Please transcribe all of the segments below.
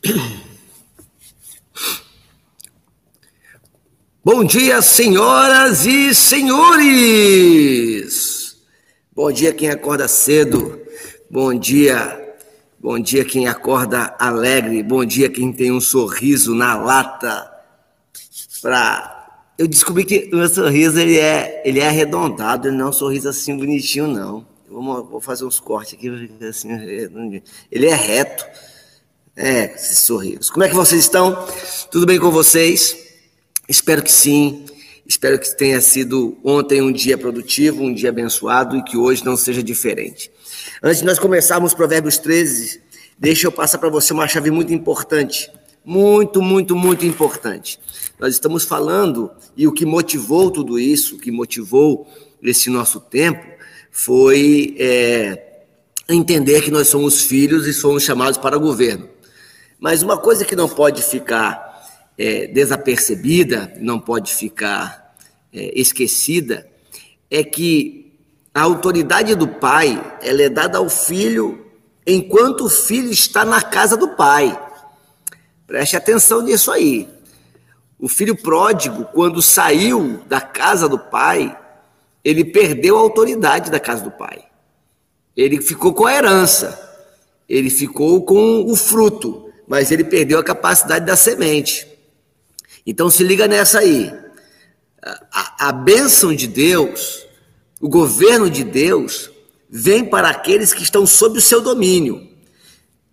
Bom dia, senhoras e senhores! Bom dia quem acorda cedo. Bom dia, bom dia quem acorda alegre. Bom dia quem tem um sorriso na lata. Pra... Eu descobri que o meu sorriso ele é, ele é arredondado, ele não é um sorriso assim bonitinho, não. Vou, fazer uns cortes aqui, assim, ele é reto. É, sorrisos. Como é que vocês estão? Tudo bem com vocês? Espero que sim. Espero que tenha sido ontem um dia produtivo, um dia abençoado e que hoje não seja diferente. Antes de nós começarmos Provérbios 13, deixa eu passar para você uma chave muito importante. Muito, muito, muito importante. Nós estamos falando, e o que motivou tudo isso, o que motivou esse nosso tempo, foi é, entender que nós somos filhos e somos chamados para o governo. Mas uma coisa que não pode ficar é, desapercebida, não pode ficar é, esquecida, é que a autoridade do pai ela é dada ao filho enquanto o filho está na casa do pai. Preste atenção nisso aí. O filho pródigo, quando saiu da casa do pai, ele perdeu a autoridade da casa do pai. Ele ficou com a herança, ele ficou com o fruto, mas ele perdeu a capacidade da semente. Então se liga nessa aí. A, a bênção de Deus, o governo de Deus, vem para aqueles que estão sob o seu domínio.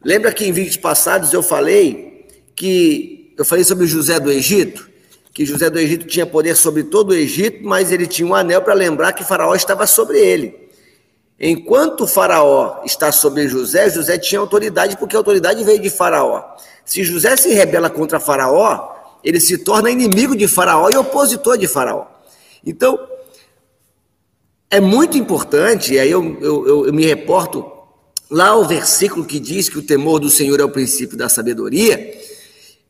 Lembra que em vídeos passados eu falei que eu falei sobre José do Egito? Que José do Egito tinha poder sobre todo o Egito, mas ele tinha um anel para lembrar que Faraó estava sobre ele. Enquanto faraó está sobre José, José tinha autoridade porque a autoridade veio de faraó. Se José se rebela contra faraó, ele se torna inimigo de faraó e opositor de faraó. Então, é muito importante, e aí eu, eu, eu me reporto lá ao versículo que diz que o temor do Senhor é o princípio da sabedoria,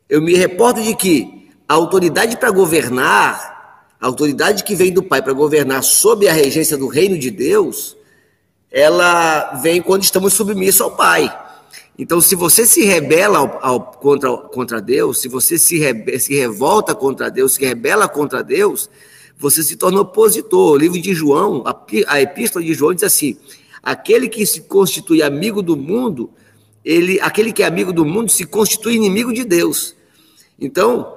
eu me reporto de que a autoridade para governar, a autoridade que vem do Pai para governar sob a regência do reino de Deus, ela vem quando estamos submissos ao Pai. Então, se você se rebela ao, ao, contra, contra Deus, se você se, se revolta contra Deus, se rebela contra Deus, você se torna opositor. O livro de João, a, a epístola de João diz assim: aquele que se constitui amigo do mundo, ele, aquele que é amigo do mundo se constitui inimigo de Deus. Então,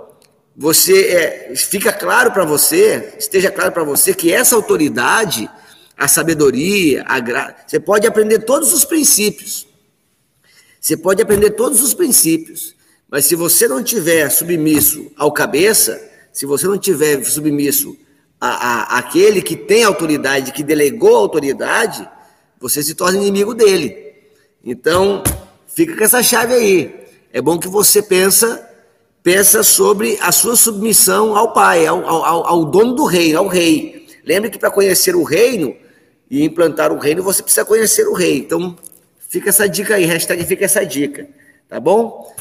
você é, fica claro para você, esteja claro para você que essa autoridade a sabedoria, a graça. Você pode aprender todos os princípios. Você pode aprender todos os princípios. Mas se você não tiver submisso ao cabeça, se você não tiver submisso a, a, àquele que tem autoridade, que delegou autoridade, você se torna inimigo dele. Então, fica com essa chave aí. É bom que você pensa, pensa sobre a sua submissão ao pai, ao, ao, ao dono do reino, ao rei. Lembre que para conhecer o reino, e implantar o reino, você precisa conhecer o rei. Então, fica essa dica aí, hashtag fica essa dica, tá bom?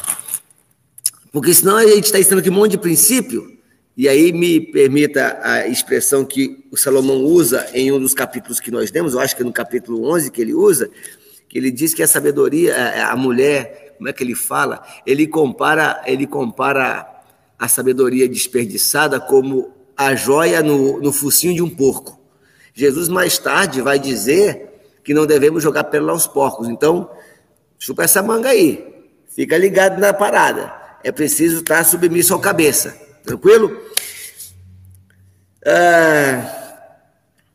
Porque senão a gente está ensinando aqui um monte de princípio, e aí me permita a expressão que o Salomão usa em um dos capítulos que nós temos, eu acho que é no capítulo 11 que ele usa, que ele diz que a sabedoria, a mulher, como é que ele fala? Ele compara, ele compara a sabedoria desperdiçada como a joia no, no focinho de um porco. Jesus mais tarde vai dizer que não devemos jogar pérola aos porcos. Então, chupa essa manga aí. Fica ligado na parada. É preciso estar submisso ao cabeça. Tranquilo? Ah,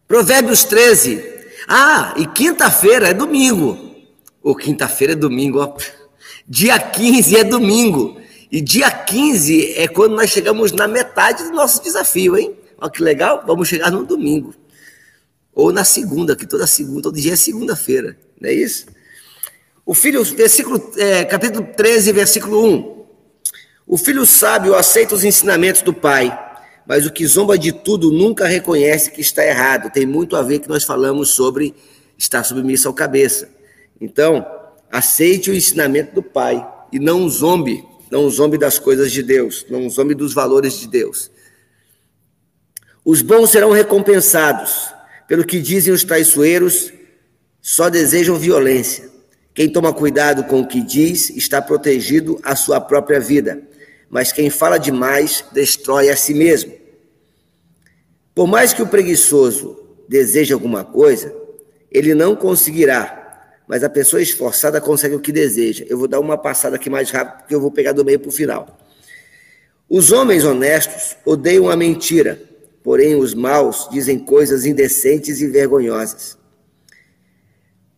Provérbios 13. Ah, e quinta-feira é domingo. Ou quinta-feira é domingo, ó. Dia 15 é domingo. E dia 15 é quando nós chegamos na metade do nosso desafio, hein? Olha que legal, vamos chegar no domingo. Ou na segunda, que toda segunda, todo dia é segunda-feira, não é isso? O filho, versículo, é, capítulo 13, versículo 1. O filho sábio aceita os ensinamentos do pai, mas o que zomba de tudo nunca reconhece que está errado. Tem muito a ver que nós falamos sobre estar submisso ao cabeça. Então, aceite o ensinamento do pai e não zombe, não zombe das coisas de Deus, não zombe dos valores de Deus. Os bons serão recompensados, pelo que dizem os traiçoeiros, só desejam violência. Quem toma cuidado com o que diz está protegido a sua própria vida, mas quem fala demais destrói a si mesmo. Por mais que o preguiçoso deseje alguma coisa, ele não conseguirá, mas a pessoa esforçada consegue o que deseja. Eu vou dar uma passada aqui mais rápido, porque eu vou pegar do meio para o final. Os homens honestos odeiam a mentira, porém os maus dizem coisas indecentes e vergonhosas.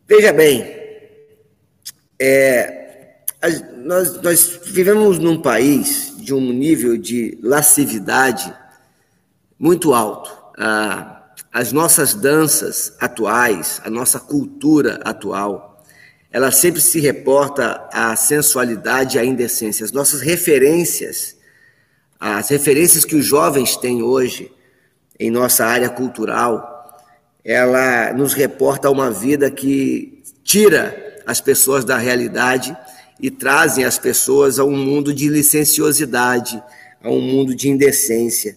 Veja bem, é, nós, nós vivemos num país de um nível de lascividade muito alto. Ah, as nossas danças atuais, a nossa cultura atual, ela sempre se reporta à sensualidade e à indecência. As nossas referências, as referências que os jovens têm hoje em nossa área cultural, ela nos reporta a uma vida que tira as pessoas da realidade e trazem as pessoas a um mundo de licenciosidade, a um mundo de indecência.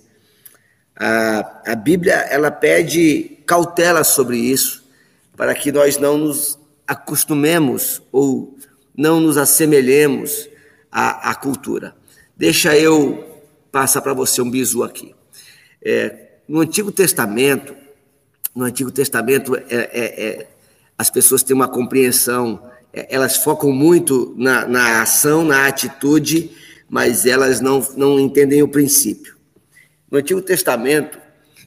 A, a Bíblia ela pede cautela sobre isso, para que nós não nos acostumemos ou não nos assemelhemos à, à cultura. Deixa eu passar para você um bisu aqui. É, no Antigo Testamento, no Antigo Testamento, é, é, é as pessoas têm uma compreensão, é, elas focam muito na, na ação, na atitude, mas elas não, não entendem o princípio. No Antigo Testamento,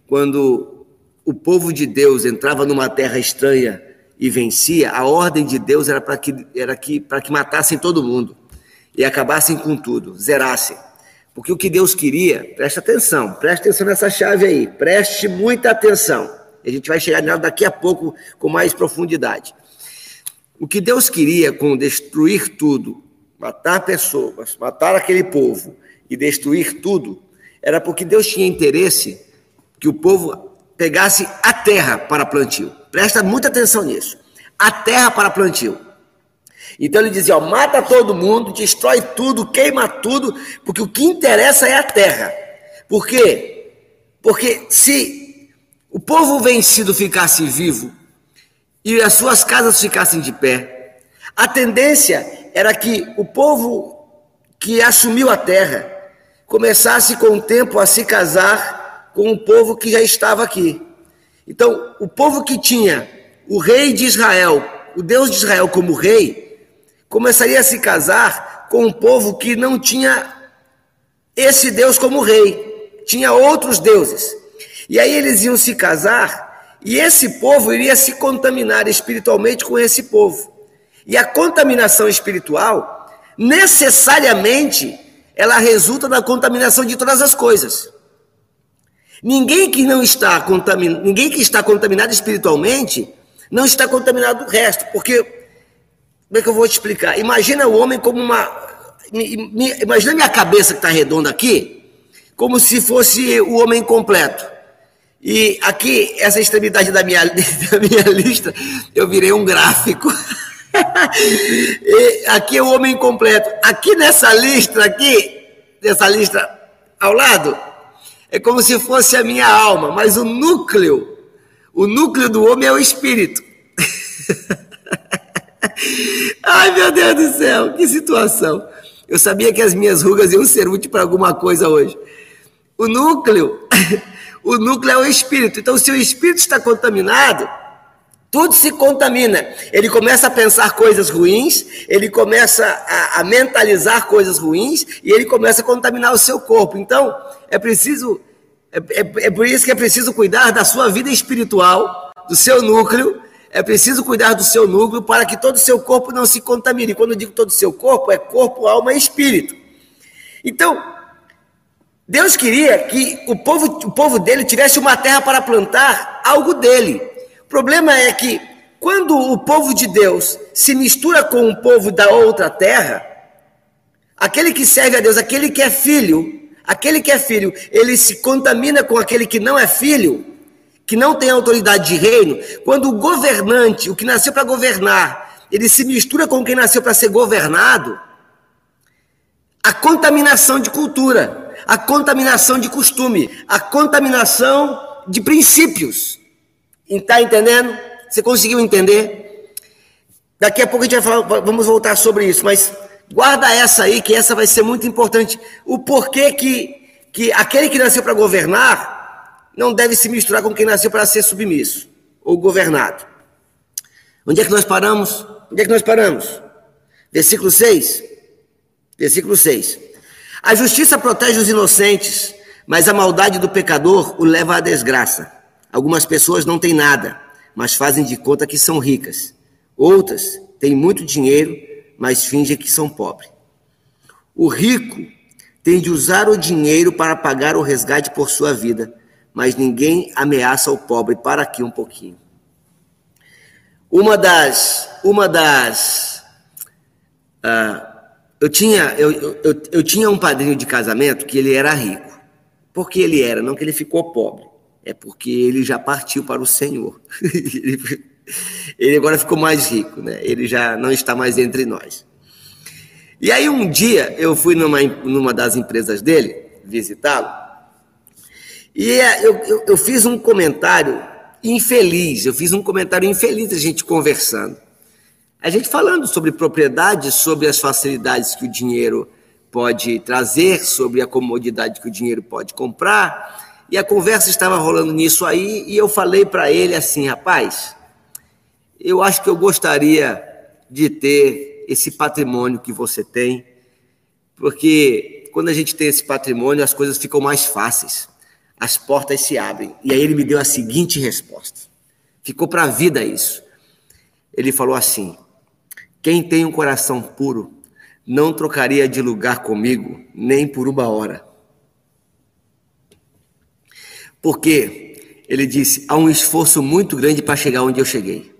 quando o povo de Deus entrava numa terra estranha e vencia, a ordem de Deus era para que, que, que matassem todo mundo e acabassem com tudo, zerassem. Porque o que Deus queria, preste atenção, preste atenção nessa chave aí, preste muita atenção. A gente vai chegar nela daqui a pouco com mais profundidade. O que Deus queria com destruir tudo, matar pessoas, matar aquele povo e destruir tudo, era porque Deus tinha interesse que o povo pegasse a terra para plantio. Presta muita atenção nisso. A terra para plantio. Então ele dizia: ó, mata todo mundo, destrói tudo, queima tudo, porque o que interessa é a terra. Por quê? Porque se o povo vencido ficasse vivo e as suas casas ficassem de pé, a tendência era que o povo que assumiu a terra começasse com o tempo a se casar com o povo que já estava aqui. Então, o povo que tinha o rei de Israel, o Deus de Israel como rei, começaria a se casar com um povo que não tinha esse Deus como rei, tinha outros deuses. E aí eles iam se casar e esse povo iria se contaminar espiritualmente com esse povo. E a contaminação espiritual necessariamente ela resulta da contaminação de todas as coisas. Ninguém que não está contaminado, ninguém que está contaminado espiritualmente não está contaminado do resto, porque como é que eu vou te explicar? Imagina o homem como uma imagina minha cabeça que está redonda aqui, como se fosse o homem completo. E aqui, essa extremidade da minha, da minha lista, eu virei um gráfico. aqui é o homem completo. Aqui nessa lista, aqui, nessa lista ao lado, é como se fosse a minha alma, mas o núcleo, o núcleo do homem é o espírito. Ai, meu Deus do céu, que situação. Eu sabia que as minhas rugas iam ser úteis para alguma coisa hoje. O núcleo, o núcleo é o espírito. Então, se o espírito está contaminado, tudo se contamina. Ele começa a pensar coisas ruins, ele começa a, a, mentalizar coisas ruins e ele começa a contaminar o seu corpo. Então, é preciso, é, é, é por isso que é preciso cuidar da sua vida espiritual, do seu núcleo. É preciso cuidar do seu núcleo para que todo o seu corpo não se contamine. Quando eu digo todo o seu corpo, é corpo, alma e espírito. Então, Deus queria que o povo, o povo dele tivesse uma terra para plantar algo dele problema é que quando o povo de Deus se mistura com o povo da outra terra, aquele que serve a Deus, aquele que é filho, aquele que é filho, ele se contamina com aquele que não é filho, que não tem autoridade de reino. Quando o governante, o que nasceu para governar, ele se mistura com quem nasceu para ser governado, a contaminação de cultura, a contaminação de costume, a contaminação de princípios. Está entendendo? Você conseguiu entender? Daqui a pouco a gente vai falar, vamos voltar sobre isso, mas guarda essa aí, que essa vai ser muito importante. O porquê que, que aquele que nasceu para governar não deve se misturar com quem nasceu para ser submisso ou governado. Onde é que nós paramos? Onde é que nós paramos? Versículo 6. Versículo 6. A justiça protege os inocentes, mas a maldade do pecador o leva à desgraça. Algumas pessoas não têm nada, mas fazem de conta que são ricas. Outras têm muito dinheiro, mas fingem que são pobres. O rico tem de usar o dinheiro para pagar o resgate por sua vida, mas ninguém ameaça o pobre. Para aqui um pouquinho. Uma das, uma das, uh, eu tinha, eu, eu, eu tinha um padrinho de casamento que ele era rico. Porque ele era, não que ele ficou pobre, é porque ele já partiu para o Senhor. Ele agora ficou mais rico, né? Ele já não está mais entre nós. E aí um dia eu fui numa, numa das empresas dele visitá-lo e é, eu, eu, eu fiz um comentário infeliz, eu fiz um comentário infeliz a gente conversando. A gente falando sobre propriedade, sobre as facilidades que o dinheiro pode trazer, sobre a comodidade que o dinheiro pode comprar. E a conversa estava rolando nisso aí, e eu falei para ele assim, rapaz, eu acho que eu gostaria de ter esse patrimônio que você tem, porque quando a gente tem esse patrimônio, as coisas ficam mais fáceis, as portas se abrem. E aí ele me deu a seguinte resposta: ficou para a vida isso. Ele falou assim: quem tem um coração puro não trocaria de lugar comigo nem por uma hora. Porque ele disse: há um esforço muito grande para chegar onde eu cheguei.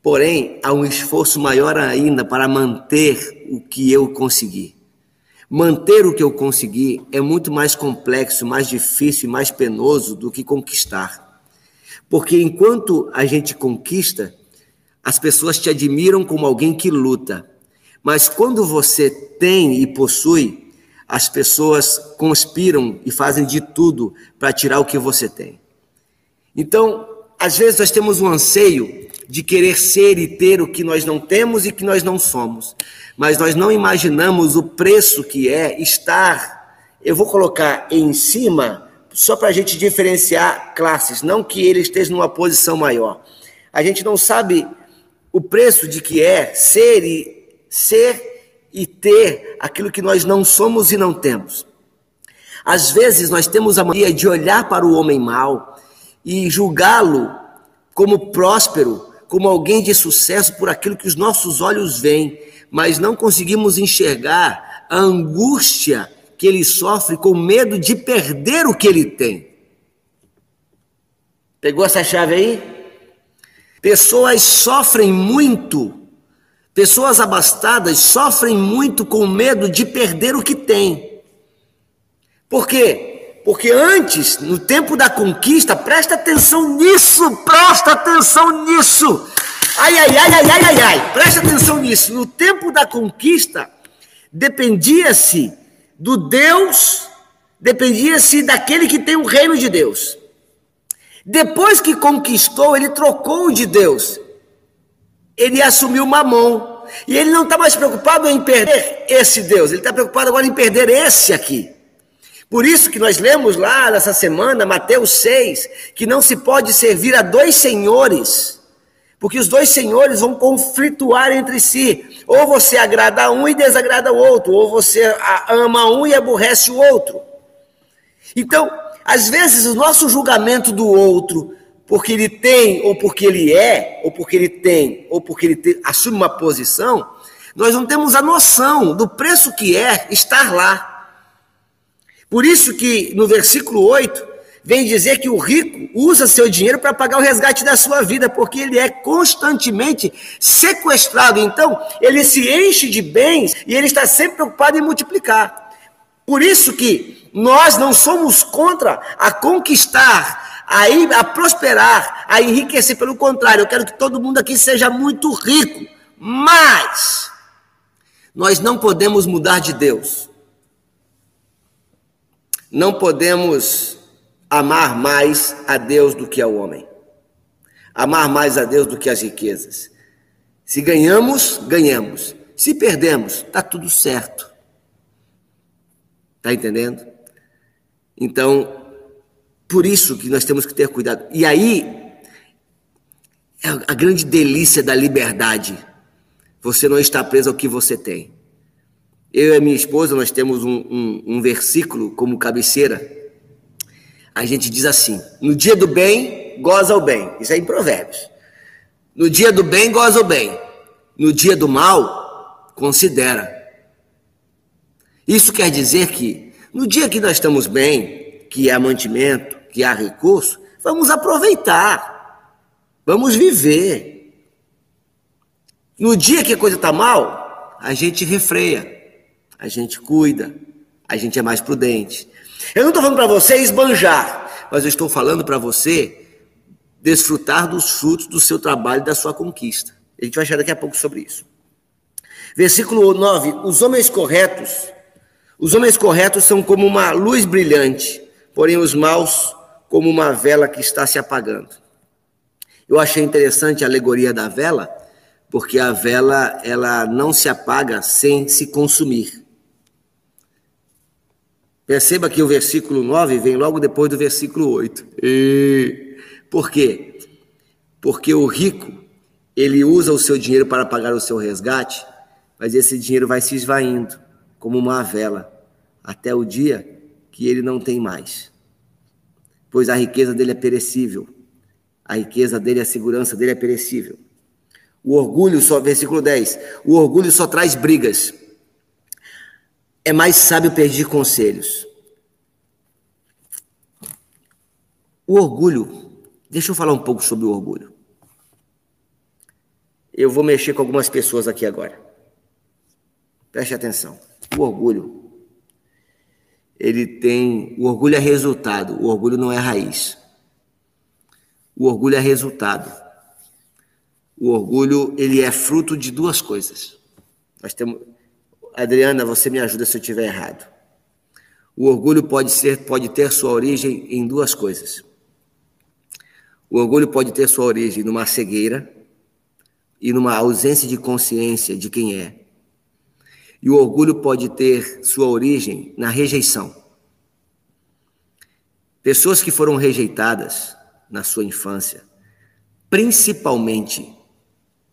Porém, há um esforço maior ainda para manter o que eu consegui. Manter o que eu consegui é muito mais complexo, mais difícil e mais penoso do que conquistar. Porque enquanto a gente conquista, as pessoas te admiram como alguém que luta. Mas quando você tem e possui, as pessoas conspiram e fazem de tudo para tirar o que você tem. Então, às vezes nós temos um anseio de querer ser e ter o que nós não temos e que nós não somos. Mas nós não imaginamos o preço que é estar, eu vou colocar em cima, só para a gente diferenciar classes, não que ele esteja numa posição maior. A gente não sabe o preço de que é ser e ser e ter aquilo que nós não somos e não temos. Às vezes nós temos a mania de olhar para o homem mau e julgá-lo como próspero, como alguém de sucesso por aquilo que os nossos olhos veem, mas não conseguimos enxergar a angústia que ele sofre com medo de perder o que ele tem. Pegou essa chave aí? Pessoas sofrem muito, pessoas abastadas sofrem muito com medo de perder o que tem. Por quê? Porque antes, no tempo da conquista, presta atenção nisso, presta atenção nisso. Ai, ai, ai, ai, ai, ai, ai, presta atenção nisso. No tempo da conquista, dependia-se do Deus, dependia-se daquele que tem o reino de Deus. Depois que conquistou, ele trocou de Deus. Ele assumiu Mamon. E ele não está mais preocupado em perder esse Deus, ele está preocupado agora em perder esse aqui. Por isso que nós lemos lá nessa semana, Mateus 6, que não se pode servir a dois senhores, porque os dois senhores vão conflituar entre si. Ou você agrada um e desagrada o outro, ou você ama um e aborrece o outro. Então, às vezes, o nosso julgamento do outro, porque ele tem, ou porque ele é, ou porque ele tem, ou porque ele tem, assume uma posição, nós não temos a noção do preço que é estar lá. Por isso que no versículo 8 vem dizer que o rico usa seu dinheiro para pagar o resgate da sua vida, porque ele é constantemente sequestrado. Então, ele se enche de bens e ele está sempre preocupado em multiplicar. Por isso que nós não somos contra a conquistar, a, ir, a prosperar, a enriquecer. Pelo contrário, eu quero que todo mundo aqui seja muito rico. Mas nós não podemos mudar de Deus não podemos amar mais a Deus do que ao homem, amar mais a Deus do que as riquezas. Se ganhamos, ganhamos. Se perdemos, está tudo certo. Está entendendo? Então, por isso que nós temos que ter cuidado. E aí, é a grande delícia da liberdade. Você não está preso ao que você tem. Eu e a minha esposa, nós temos um, um, um versículo como cabeceira. A gente diz assim: no dia do bem, goza o bem. Isso é em Provérbios. No dia do bem, goza o bem. No dia do mal, considera. Isso quer dizer que no dia que nós estamos bem, que há mantimento, que há recurso, vamos aproveitar. Vamos viver. No dia que a coisa está mal, a gente refreia a gente cuida, a gente é mais prudente. Eu não estou falando para você esbanjar, mas eu estou falando para você desfrutar dos frutos do seu trabalho e da sua conquista. A gente vai achar daqui a pouco sobre isso. Versículo 9: Os homens corretos, os homens corretos são como uma luz brilhante, porém os maus como uma vela que está se apagando. Eu achei interessante a alegoria da vela, porque a vela ela não se apaga sem se consumir. Perceba que o versículo 9 vem logo depois do versículo 8. E... Por quê? Porque o rico, ele usa o seu dinheiro para pagar o seu resgate, mas esse dinheiro vai se esvaindo, como uma vela, até o dia que ele não tem mais. Pois a riqueza dele é perecível. A riqueza dele, a segurança dele é perecível. O orgulho só, versículo 10, o orgulho só traz brigas é mais sábio pedir conselhos. O orgulho, deixa eu falar um pouco sobre o orgulho. Eu vou mexer com algumas pessoas aqui agora. Preste atenção. O orgulho, ele tem. O orgulho é resultado, o orgulho não é raiz. O orgulho é resultado. O orgulho, ele é fruto de duas coisas. Nós temos, Adriana, você me ajuda se eu estiver errado. O orgulho pode ser, pode ter sua origem em duas coisas. O orgulho pode ter sua origem numa cegueira e numa ausência de consciência de quem é. E o orgulho pode ter sua origem na rejeição. Pessoas que foram rejeitadas na sua infância, principalmente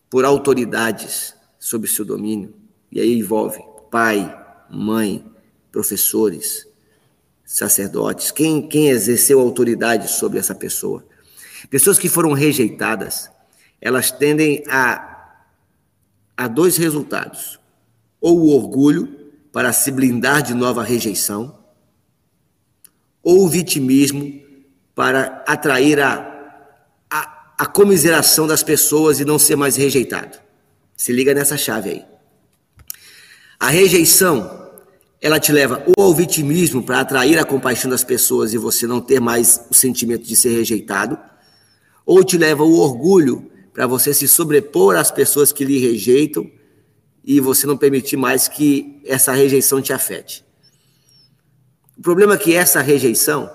por autoridades sob seu domínio, e aí envolve pai, mãe, professores, sacerdotes, quem, quem exerceu autoridade sobre essa pessoa. Pessoas que foram rejeitadas, elas tendem a, a dois resultados: ou o orgulho para se blindar de nova rejeição, ou o vitimismo para atrair a, a, a comiseração das pessoas e não ser mais rejeitado. Se liga nessa chave aí. A rejeição, ela te leva ou ao vitimismo para atrair a compaixão das pessoas e você não ter mais o sentimento de ser rejeitado, ou te leva ao orgulho para você se sobrepor às pessoas que lhe rejeitam e você não permitir mais que essa rejeição te afete. O problema é que essa rejeição,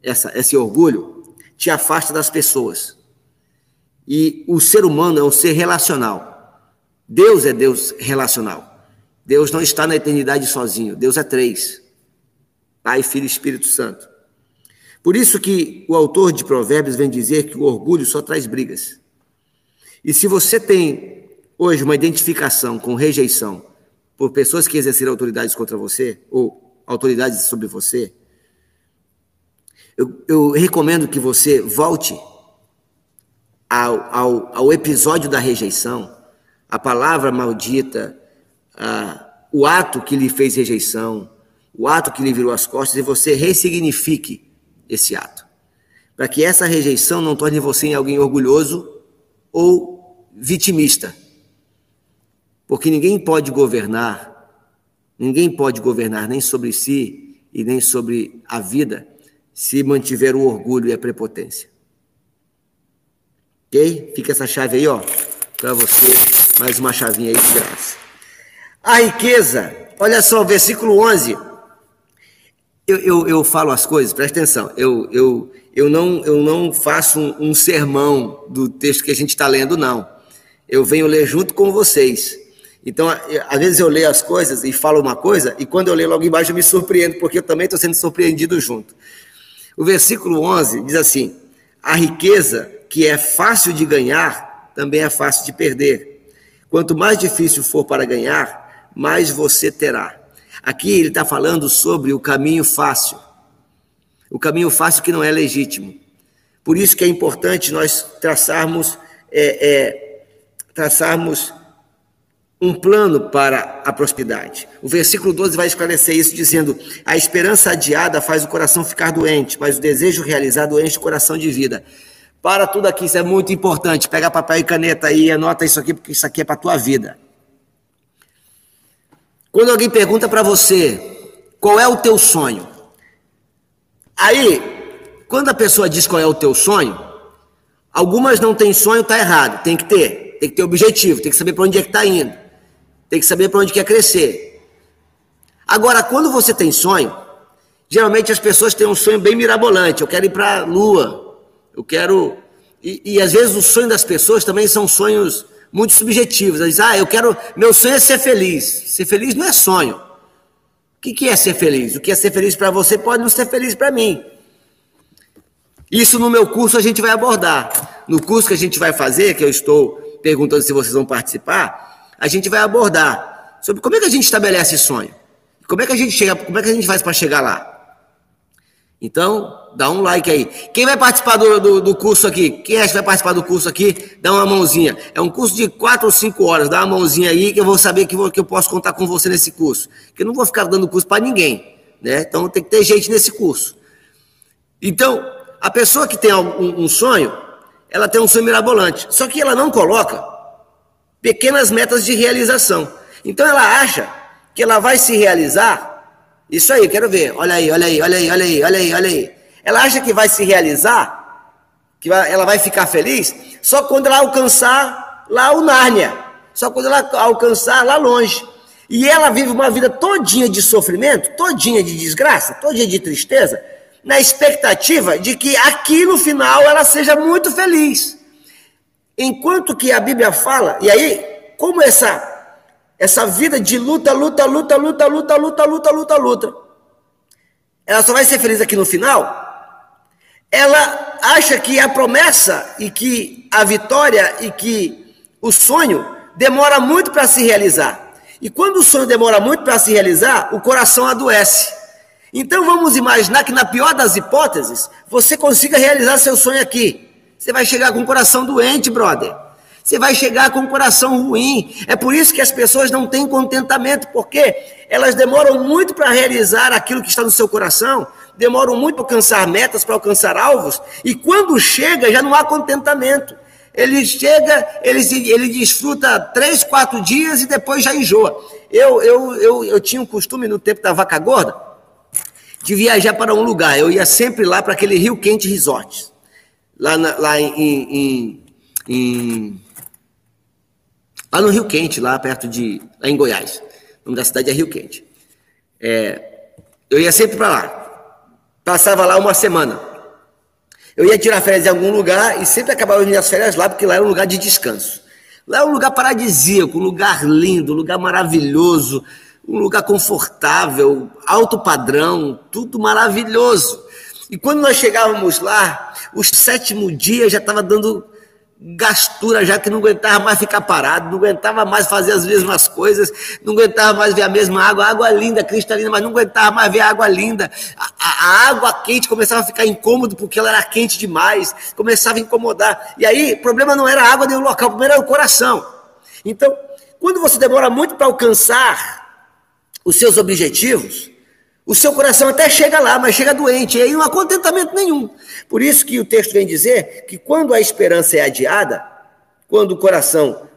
essa, esse orgulho, te afasta das pessoas. E o ser humano é um ser relacional. Deus é Deus relacional. Deus não está na eternidade sozinho, Deus é três: Pai, Filho e Espírito Santo. Por isso que o autor de Provérbios vem dizer que o orgulho só traz brigas. E se você tem hoje uma identificação com rejeição por pessoas que exerceram autoridades contra você, ou autoridades sobre você, eu, eu recomendo que você volte ao, ao, ao episódio da rejeição, a palavra maldita, ah, o ato que lhe fez rejeição, o ato que lhe virou as costas, e você ressignifique esse ato. Para que essa rejeição não torne você em alguém orgulhoso ou vitimista. Porque ninguém pode governar, ninguém pode governar nem sobre si e nem sobre a vida se mantiver o orgulho e a prepotência. Ok? Fica essa chave aí, ó, para você. Mais uma chavinha aí de graça. A riqueza, olha só, versículo 11. Eu, eu, eu falo as coisas, presta atenção. Eu, eu, eu, não, eu não faço um, um sermão do texto que a gente está lendo, não. Eu venho ler junto com vocês. Então, às vezes eu leio as coisas e falo uma coisa, e quando eu leio logo embaixo eu me surpreendo, porque eu também estou sendo surpreendido junto. O versículo 11 diz assim: A riqueza que é fácil de ganhar também é fácil de perder. Quanto mais difícil for para ganhar, mais você terá. Aqui ele está falando sobre o caminho fácil. O caminho fácil que não é legítimo. Por isso que é importante nós traçarmos, é, é, traçarmos um plano para a prosperidade. O versículo 12 vai esclarecer isso, dizendo: A esperança adiada faz o coração ficar doente, mas o desejo realizado enche o coração de vida. Para tudo aqui, isso é muito importante. Pega papel e caneta aí anota isso aqui, porque isso aqui é para a tua vida. Quando alguém pergunta para você qual é o teu sonho, aí, quando a pessoa diz qual é o teu sonho, algumas não têm sonho, tá errado. Tem que ter, tem que ter objetivo, tem que saber para onde é que está indo. Tem que saber para onde quer crescer. Agora, quando você tem sonho, geralmente as pessoas têm um sonho bem mirabolante. Eu quero ir para a lua. Eu quero. E, e, às vezes o sonho das pessoas também são sonhos muito subjetivos. Elas dizem, ah, eu quero. Meu sonho é ser feliz. Ser feliz não é sonho. O que, que é ser feliz? O que é ser feliz para você pode não ser feliz para mim. Isso no meu curso a gente vai abordar. No curso que a gente vai fazer, que eu estou perguntando se vocês vão participar, a gente vai abordar sobre como é que a gente estabelece sonho. Como é que a gente chega, como é que a gente faz para chegar lá? Então, dá um like aí. Quem vai participar do, do, do, curso aqui? Quem acha que vai participar do curso aqui? Dá uma mãozinha. É um curso de quatro ou cinco horas. Dá uma mãozinha aí que eu vou saber que, vou, que eu posso contar com você nesse curso. Que eu não vou ficar dando curso para ninguém. Né? Então tem que ter gente nesse curso. Então, a pessoa que tem um, um sonho, ela tem um sonho mirabolante. Só que ela não coloca pequenas metas de realização. Então ela acha que ela vai se realizar. Isso aí, quero ver. Olha aí, olha aí, olha aí, olha aí, olha aí, olha aí. Ela acha que vai se realizar, que ela vai ficar feliz, só quando ela alcançar lá o Nárnia. Só quando ela alcançar lá longe. E ela vive uma vida todinha de sofrimento, todinha de desgraça, todinha de tristeza, na expectativa de que aqui no final ela seja muito feliz. Enquanto que a Bíblia fala, e aí, como essa essa vida de luta, luta, luta, luta, luta, luta, luta, luta, luta, ela só vai ser feliz aqui no final? Ela acha que a promessa e que a vitória e que o sonho demora muito para se realizar. E quando o sonho demora muito para se realizar, o coração adoece. Então vamos imaginar que, na pior das hipóteses, você consiga realizar seu sonho aqui. Você vai chegar com o coração doente, brother. Você vai chegar com o coração ruim. É por isso que as pessoas não têm contentamento, porque elas demoram muito para realizar aquilo que está no seu coração, demoram muito para alcançar metas, para alcançar alvos, e quando chega já não há contentamento. Ele chega, ele, ele desfruta três, quatro dias e depois já enjoa. Eu, eu, eu, eu tinha um costume no tempo da vaca gorda de viajar para um lugar. Eu ia sempre lá para aquele Rio Quente Resort lá, na, lá em, em, em, lá no Rio Quente, lá perto de lá em Goiás. O nome da cidade é Rio Quente. É, eu ia sempre para lá. Passava lá uma semana. Eu ia tirar férias em algum lugar e sempre acabava minhas férias lá, porque lá era um lugar de descanso. Lá é um lugar paradisíaco, um lugar lindo, um lugar maravilhoso, um lugar confortável, alto padrão, tudo maravilhoso. E quando nós chegávamos lá, o sétimo dia já estava dando gastura, já que não aguentava mais ficar parado, não aguentava mais fazer as mesmas coisas, não aguentava mais ver a mesma água, água linda, cristalina, mas não aguentava mais ver a água linda. A, a, água quente começava a ficar incômodo porque ela era quente demais, começava a incomodar. E aí, o problema não era a água nem o local, o problema era o coração. Então, quando você demora muito para alcançar os seus objetivos, o seu coração até chega lá, mas chega doente, e aí não há contentamento nenhum. Por isso que o texto vem dizer que quando a esperança é adiada, quando o coração,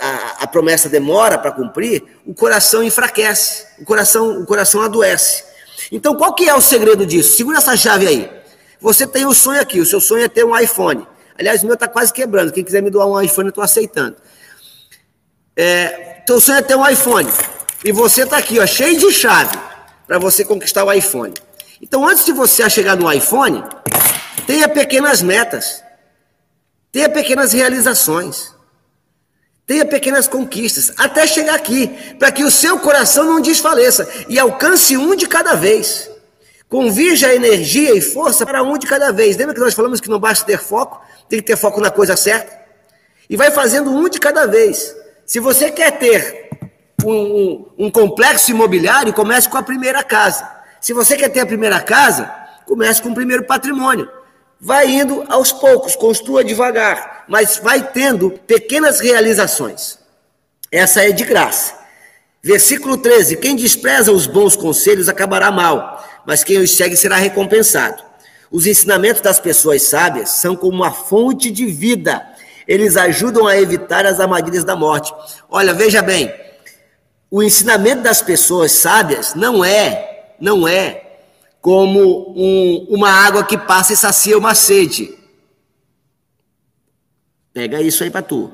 a, a promessa demora para cumprir, o coração enfraquece, o coração, o coração adoece. Então, qual que é o segredo disso? Segura essa chave aí. Você tem um sonho aqui, o seu sonho é ter um iPhone. Aliás, o meu está quase quebrando. Quem quiser me doar um iPhone, eu estou aceitando. É, teu sonho é ter um iPhone. E você está aqui, ó, cheio de chave para você conquistar o iPhone. Então, antes de você chegar no iPhone, tenha pequenas metas, tenha pequenas realizações. Tenha pequenas conquistas até chegar aqui, para que o seu coração não desfaleça e alcance um de cada vez. Convija energia e força para um de cada vez. Lembra que nós falamos que não basta ter foco, tem que ter foco na coisa certa? E vai fazendo um de cada vez. Se você quer ter um, um, complexo imobiliário, comece com a primeira casa. Se você quer ter a primeira casa, comece com o primeiro patrimônio. Vai indo aos poucos, construa devagar, mas vai tendo pequenas realizações. Essa é de graça. Versículo 13: Quem despreza os bons conselhos acabará mal, mas quem os segue será recompensado. Os ensinamentos das pessoas sábias são como uma fonte de vida. Eles ajudam a evitar as armadilhas da morte. Olha, veja bem, o ensinamento das pessoas sábias não é, não é como um, uma água que passa e sacia uma sede. Pega isso aí para tu.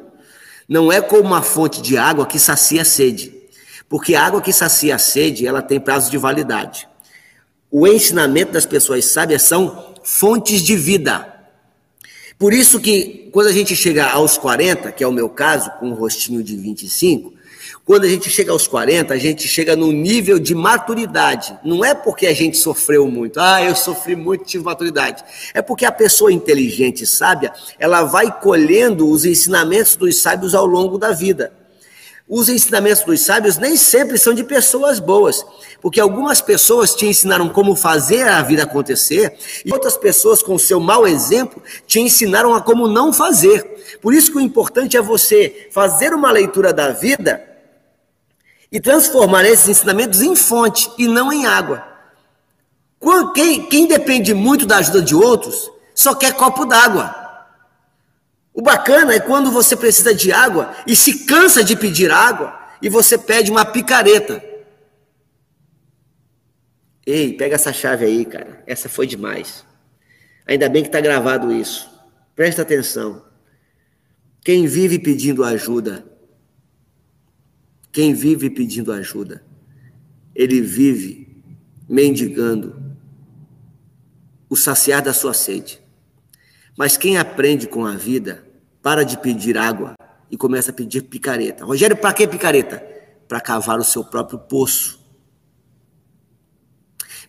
Não é como uma fonte de água que sacia a sede. Porque a água que sacia a sede, ela tem prazo de validade. O ensinamento das pessoas sábias são fontes de vida. Por isso que quando a gente chega aos 40, que é o meu caso, com um rostinho de 25, quando a gente chega aos 40, a gente chega num nível de maturidade. Não é porque a gente sofreu muito. Ah, eu sofri muito, tive maturidade. É porque a pessoa inteligente e sábia, ela vai colhendo os ensinamentos dos sábios ao longo da vida. Os ensinamentos dos sábios nem sempre são de pessoas boas, porque algumas pessoas te ensinaram como fazer a vida acontecer, e outras pessoas, com seu mau exemplo, te ensinaram a como não fazer. Por isso que o importante é você fazer uma leitura da vida e transformar esses ensinamentos em fonte e não em água. Quem, quem depende muito da ajuda de outros só quer copo d'água. O bacana é quando você precisa de água e se cansa de pedir água e você pede uma picareta. Ei, pega essa chave aí, cara. Essa foi demais. Ainda bem que está gravado isso. Presta atenção. Quem vive pedindo ajuda quem vive pedindo ajuda, ele vive mendigando o saciar da sua sede. Mas quem aprende com a vida, para de pedir água e começa a pedir picareta. Rogério, para que picareta? Para cavar o seu próprio poço.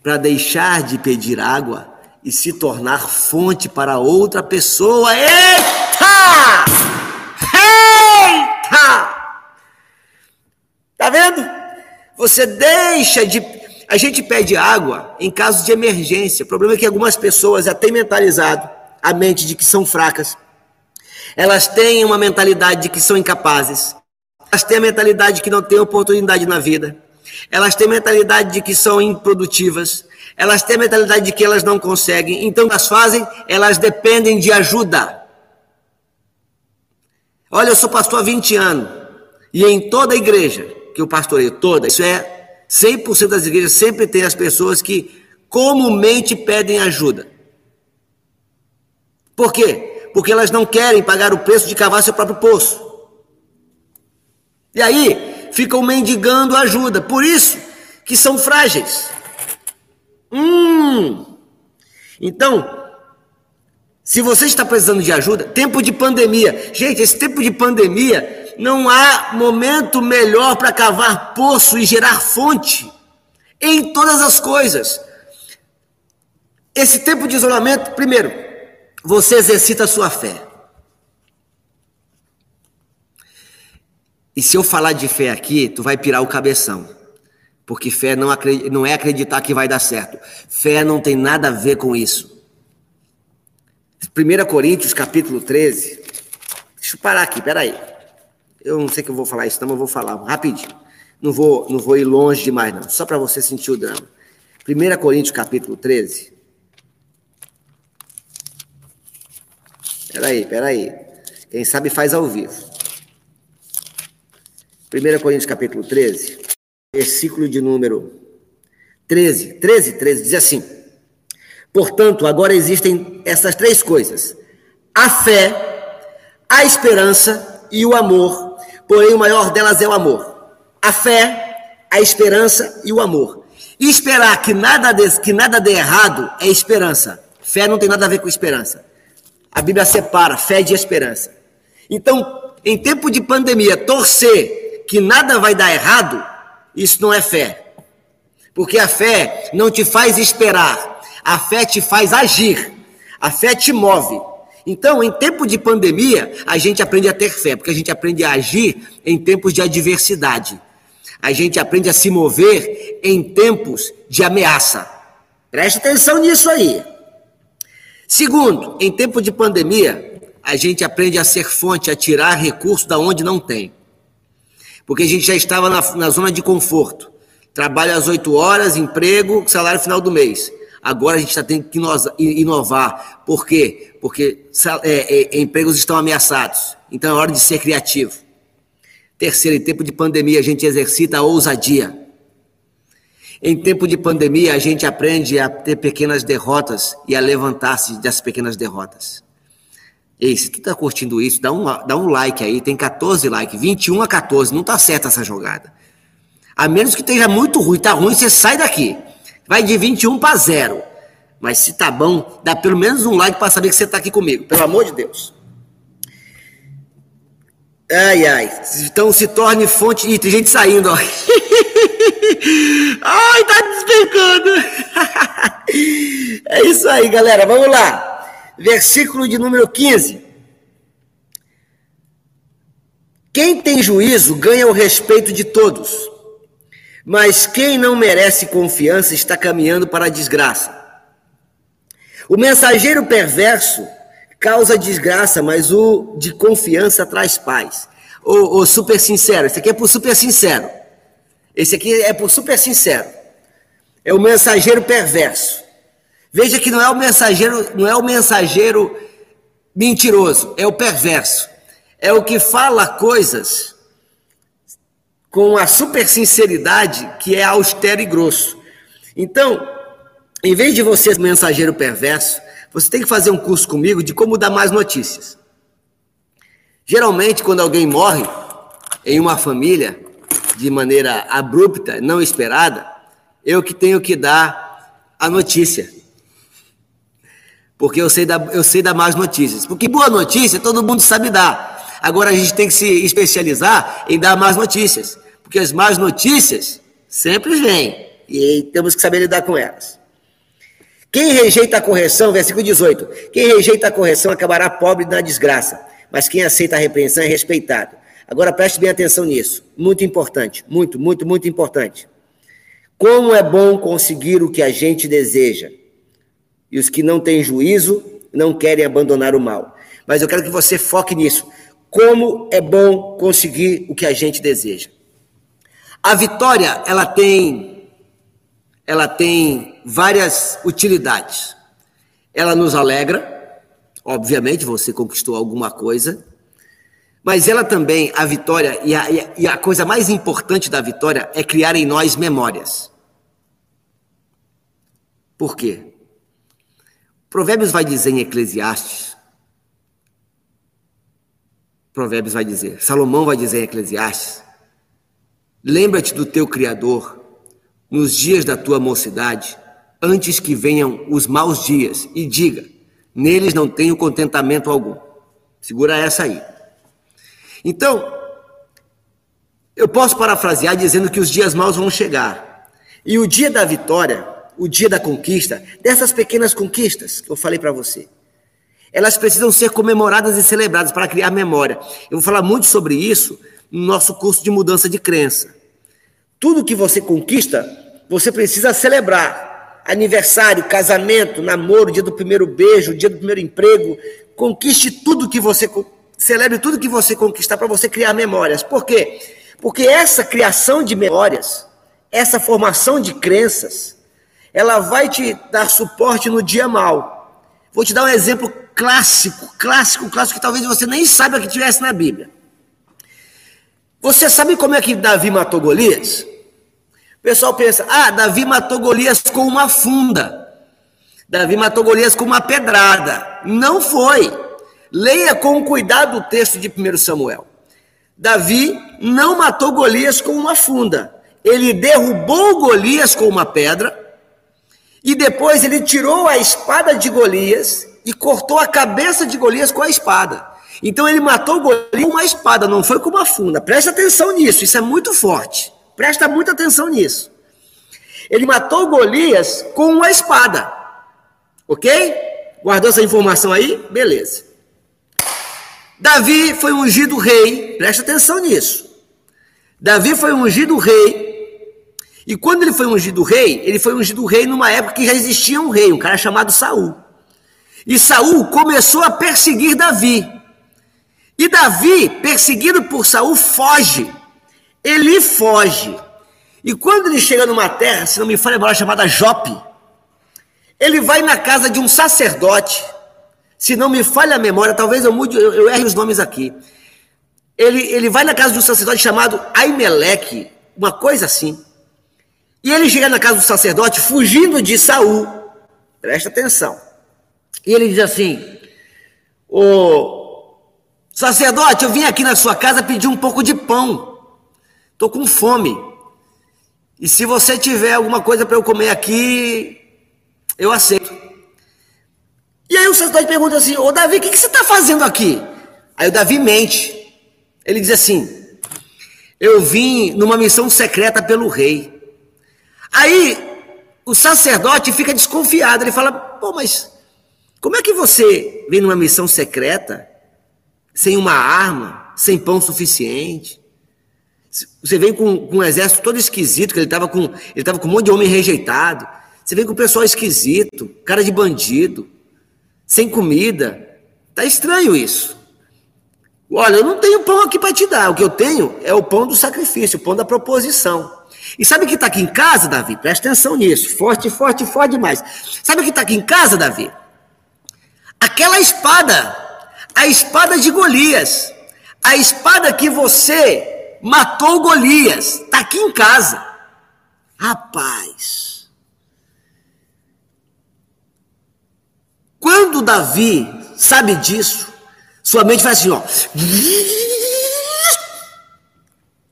Para deixar de pedir água e se tornar fonte para outra pessoa. Eita! Tá vendo? Você deixa de. A gente pede água em casos de emergência. O problema é que algumas pessoas já têm mentalizado a mente de que são fracas. Elas têm uma mentalidade de que são incapazes. Elas têm a mentalidade de que não têm oportunidade na vida. Elas têm a mentalidade de que são improdutivas. Elas têm a mentalidade de que elas não conseguem. Então, o que elas fazem? Elas dependem de ajuda. Olha, eu sou pastor há 20 anos. E em toda a igreja, que o pastoreio toda, isso é 100% das igrejas sempre tem as pessoas que comumente pedem ajuda. Por quê? Porque elas não querem pagar o preço de cavar seu próprio poço. E aí ficam mendigando ajuda. Por isso que são frágeis. Hum. Então, se você está precisando de ajuda, tempo de pandemia. Gente, esse tempo de pandemia não há momento melhor para cavar poço e gerar fonte em todas as coisas. Esse tempo de isolamento, primeiro, você exercita a sua fé. E se eu falar de fé aqui, tu vai pirar o cabeção. Porque fé não, não é acreditar que vai dar certo. Fé não tem nada a ver com isso. 1 Coríntios capítulo 13. Deixa eu parar aqui, peraí. Eu não sei que eu vou falar isso, não, mas eu vou falar rapidinho. Não vou, não vou ir longe demais, não. Só para você sentir o drama. 1 Coríntios capítulo 13. Peraí, peraí. Quem sabe faz ao vivo. 1 Coríntios capítulo 13, versículo de número 13, 13, 13, diz assim: Portanto, agora existem essas três coisas: a fé, a esperança e o amor porém o maior delas é o amor. A fé, a esperança e o amor. E esperar que nada, que nada dê errado é esperança. Fé não tem nada a ver com esperança. A Bíblia separa fé de esperança. Então, em tempo de pandemia, torcer que nada vai dar errado, isso não é fé. Porque a fé não te faz esperar, a fé te faz agir, a fé te move. Então, em tempo de pandemia, a gente aprende a ter fé, porque a gente aprende a agir em tempos de adversidade. A gente aprende a se mover em tempos de ameaça. Preste atenção nisso aí. Segundo, em tempo de pandemia, a gente aprende a ser fonte, a tirar recursos da onde não tem. Porque a gente já estava na, na zona de conforto. Trabalho às 8 horas, emprego, salário final do mês. Agora a gente está tendo que inovar. Por quê? Porque é, é, empregos estão ameaçados. Então é hora de ser criativo. Terceiro, em tempo de pandemia, a gente exercita a ousadia. Em tempo de pandemia, a gente aprende a ter pequenas derrotas e a levantar-se das pequenas derrotas. Ei, se tu tá curtindo isso, dá um, dá um like aí, tem 14 likes, 21 a 14, não tá certa essa jogada. A menos que esteja muito ruim, tá ruim, você sai daqui. Vai de 21 para zero. Mas se tá bom, dá pelo menos um like para saber que você tá aqui comigo, pelo amor de Deus. Ai, ai. Então se torne fonte. Ih, tem gente saindo, ó. ai, tá despencando. é isso aí, galera. Vamos lá. Versículo de número 15. Quem tem juízo ganha o respeito de todos, mas quem não merece confiança está caminhando para a desgraça. O mensageiro perverso causa desgraça, mas o de confiança traz paz. O, o super sincero, esse aqui é por super sincero. Esse aqui é por super sincero. É o mensageiro perverso. Veja que não é o mensageiro, não é o mensageiro mentiroso, é o perverso. É o que fala coisas com a super sinceridade que é austero e grosso. Então, em vez de você ser mensageiro perverso, você tem que fazer um curso comigo de como dar mais notícias. Geralmente, quando alguém morre em uma família de maneira abrupta, não esperada, eu que tenho que dar a notícia. Porque eu sei dar, eu sei dar mais notícias. Porque boa notícia todo mundo sabe dar. Agora a gente tem que se especializar em dar mais notícias. Porque as más notícias sempre vêm. E temos que saber lidar com elas. Quem rejeita a correção, versículo 18: quem rejeita a correção acabará pobre na desgraça, mas quem aceita a repreensão é respeitado. Agora preste bem atenção nisso, muito importante, muito, muito, muito importante. Como é bom conseguir o que a gente deseja, e os que não têm juízo não querem abandonar o mal. Mas eu quero que você foque nisso. Como é bom conseguir o que a gente deseja. A vitória, ela tem ela tem várias utilidades. Ela nos alegra, obviamente você conquistou alguma coisa, mas ela também, a vitória, e a, e a coisa mais importante da vitória é criar em nós memórias. Por quê? Provérbios vai dizer em Eclesiastes, Provérbios vai dizer, Salomão vai dizer em Eclesiastes, lembra-te do teu Criador nos dias da tua mocidade, antes que venham os maus dias, e diga: neles não tenho contentamento algum. Segura essa aí. Então, eu posso parafrasear dizendo que os dias maus vão chegar. E o dia da vitória, o dia da conquista, dessas pequenas conquistas que eu falei para você, elas precisam ser comemoradas e celebradas para criar memória. Eu vou falar muito sobre isso no nosso curso de mudança de crença. Tudo que você conquista, você precisa celebrar. Aniversário, casamento, namoro, dia do primeiro beijo, dia do primeiro emprego. Conquiste tudo que você celebre tudo que você conquistar para você criar memórias. Por quê? Porque essa criação de memórias, essa formação de crenças, ela vai te dar suporte no dia mal. Vou te dar um exemplo clássico, clássico, clássico que talvez você nem saiba que tivesse na Bíblia. Você sabe como é que Davi matou Golias? O pessoal pensa: ah, Davi matou Golias com uma funda. Davi matou Golias com uma pedrada. Não foi. Leia com cuidado o texto de 1 Samuel. Davi não matou Golias com uma funda. Ele derrubou Golias com uma pedra e depois ele tirou a espada de Golias e cortou a cabeça de Golias com a espada. Então ele matou Golias com uma espada, não foi com uma funda. Presta atenção nisso, isso é muito forte. Presta muita atenção nisso. Ele matou Golias com uma espada. Ok? Guardou essa informação aí? Beleza. Davi foi ungido rei, presta atenção nisso. Davi foi ungido rei, e quando ele foi ungido rei, ele foi ungido rei numa época que já existia um rei, um cara chamado Saul. E Saul começou a perseguir Davi. E Davi, perseguido por Saul, foge. Ele foge. E quando ele chega numa terra, se não me falha agora, chamada Jope, ele vai na casa de um sacerdote. Se não me falha a memória, talvez eu mude, eu, eu erre os nomes aqui. Ele, ele vai na casa de um sacerdote chamado Aimeleque, uma coisa assim. E ele chega na casa do sacerdote fugindo de Saul. Presta atenção. E ele diz assim: Ô sacerdote, eu vim aqui na sua casa pedir um pouco de pão. Estou com fome. E se você tiver alguma coisa para eu comer aqui, eu aceito. E aí o sacerdote pergunta assim: Ô Davi, o que, que você está fazendo aqui? Aí o Davi mente. Ele diz assim: Eu vim numa missão secreta pelo rei. Aí o sacerdote fica desconfiado. Ele fala: Pô, mas como é que você vem numa missão secreta, sem uma arma, sem pão suficiente? Você vem com, com um exército todo esquisito, que ele estava com, ele com um monte de homem rejeitado. Você vem com um pessoal esquisito, cara de bandido, sem comida. Tá estranho isso. Olha, eu não tenho pão aqui para te dar. O que eu tenho é o pão do sacrifício, o pão da proposição. E sabe o que está aqui em casa, Davi? Presta atenção nisso. Forte, forte, forte demais. Sabe o que está aqui em casa, Davi? Aquela espada, a espada de Golias, a espada que você matou Golias, está aqui em casa. Rapaz, quando Davi sabe disso, sua mente faz assim, ó.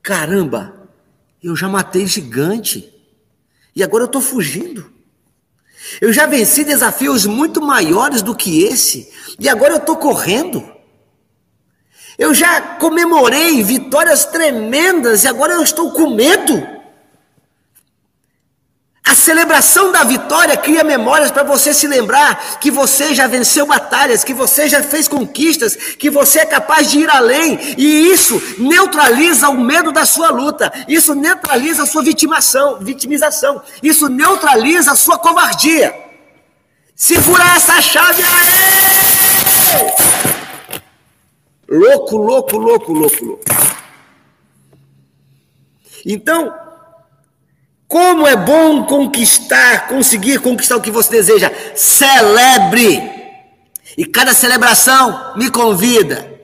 Caramba, eu já matei gigante e agora eu estou fugindo. Eu já venci desafios muito maiores do que esse, e agora eu estou correndo. Eu já comemorei vitórias tremendas e agora eu estou com medo. A celebração da vitória cria memórias para você se lembrar que você já venceu batalhas, que você já fez conquistas, que você é capaz de ir além, e isso neutraliza o medo da sua luta, isso neutraliza a sua vitimação, vitimização, isso neutraliza a sua covardia. Segura essa chave aí! Louco, louco, louco, louco, louco. Então, como é bom conquistar, conseguir conquistar o que você deseja. Celebre! E cada celebração me convida.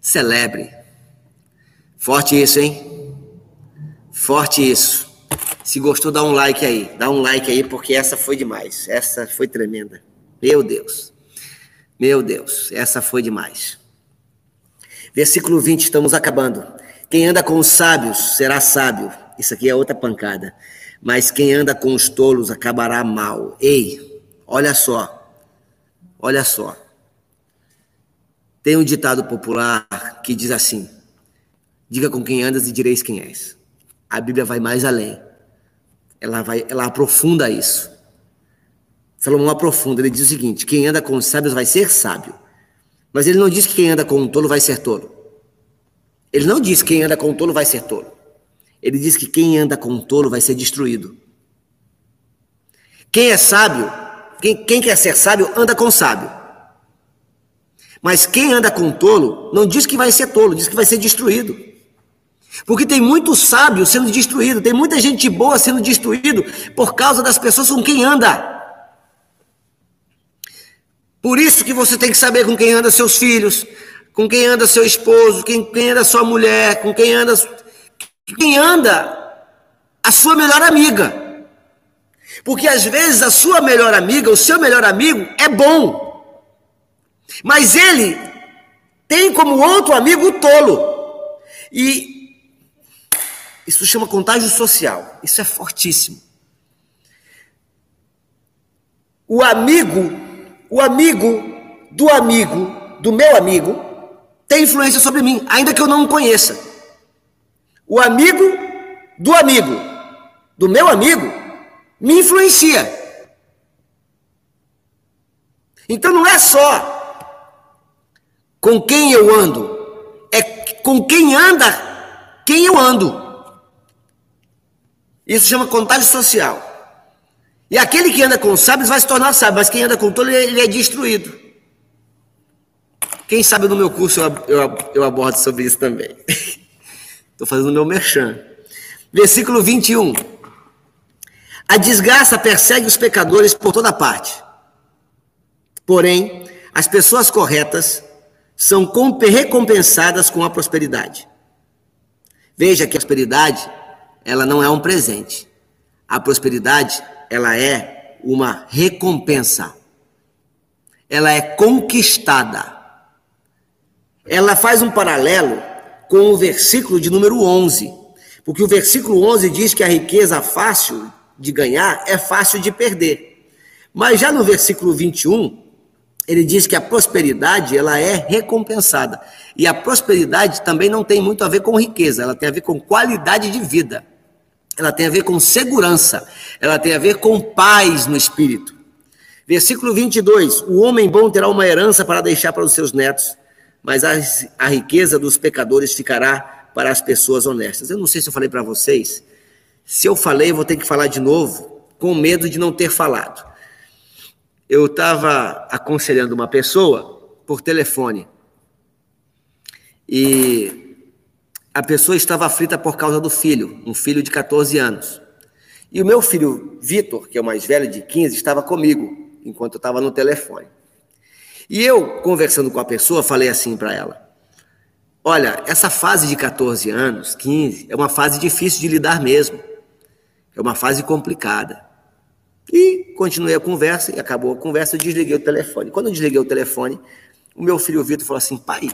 Celebre. Forte isso, hein? Forte isso. Se gostou, dá um like aí. Dá um like aí, porque essa foi demais. Essa foi tremenda. Meu Deus. Meu Deus, essa foi demais. Versículo 20, estamos acabando. Quem anda com os sábios será sábio isso aqui é outra pancada. Mas quem anda com os tolos acabará mal. Ei, olha só. Olha só. Tem um ditado popular que diz assim: Diga com quem andas e direis quem és. A Bíblia vai mais além. Ela vai, ela aprofunda isso. Salomão aprofunda, ele diz o seguinte: quem anda com os sábios vai ser sábio. Mas ele não diz que quem anda com um tolo vai ser tolo. Ele não diz que quem anda com um tolo vai ser tolo. Ele diz que quem anda com um tolo vai ser destruído. Quem é sábio, quem, quem quer ser sábio, anda com sábio. Mas quem anda com tolo, não diz que vai ser tolo, diz que vai ser destruído. Porque tem muito sábio sendo destruído, tem muita gente boa sendo destruído por causa das pessoas com quem anda. Por isso que você tem que saber com quem anda seus filhos, com quem anda seu esposo, quem, quem anda sua mulher, com quem anda quem anda a sua melhor amiga. Porque às vezes a sua melhor amiga, o seu melhor amigo é bom, mas ele tem como outro amigo o tolo. E isso chama contágio social. Isso é fortíssimo. O amigo, o amigo do amigo do meu amigo tem influência sobre mim, ainda que eu não o conheça. O amigo do amigo, do meu amigo, me influencia. Então não é só com quem eu ando, é com quem anda quem eu ando. Isso chama contágio social. E aquele que anda com sábios vai se tornar sábio, mas quem anda com tolo, ele é destruído. Quem sabe no meu curso eu, eu, eu abordo sobre isso também. Estou fazendo o meu merchan. Versículo 21. A desgraça persegue os pecadores por toda parte. Porém, as pessoas corretas são recompensadas com a prosperidade. Veja que a prosperidade, ela não é um presente. A prosperidade, ela é uma recompensa. Ela é conquistada. Ela faz um paralelo com o versículo de número 11. Porque o versículo 11 diz que a riqueza fácil de ganhar é fácil de perder. Mas já no versículo 21, ele diz que a prosperidade ela é recompensada. E a prosperidade também não tem muito a ver com riqueza, ela tem a ver com qualidade de vida. Ela tem a ver com segurança, ela tem a ver com paz no espírito. Versículo 22: O homem bom terá uma herança para deixar para os seus netos, mas a, a riqueza dos pecadores ficará para as pessoas honestas. Eu não sei se eu falei para vocês, se eu falei, vou ter que falar de novo, com medo de não ter falado. Eu estava aconselhando uma pessoa por telefone. E a pessoa estava aflita por causa do filho, um filho de 14 anos. E o meu filho Vitor, que é o mais velho de 15, estava comigo enquanto eu estava no telefone. E eu, conversando com a pessoa, falei assim para ela: Olha, essa fase de 14 anos, 15, é uma fase difícil de lidar mesmo. É uma fase complicada. E continuei a conversa, e acabou a conversa, eu desliguei o telefone. Quando eu desliguei o telefone, o meu filho Vitor falou assim: pai,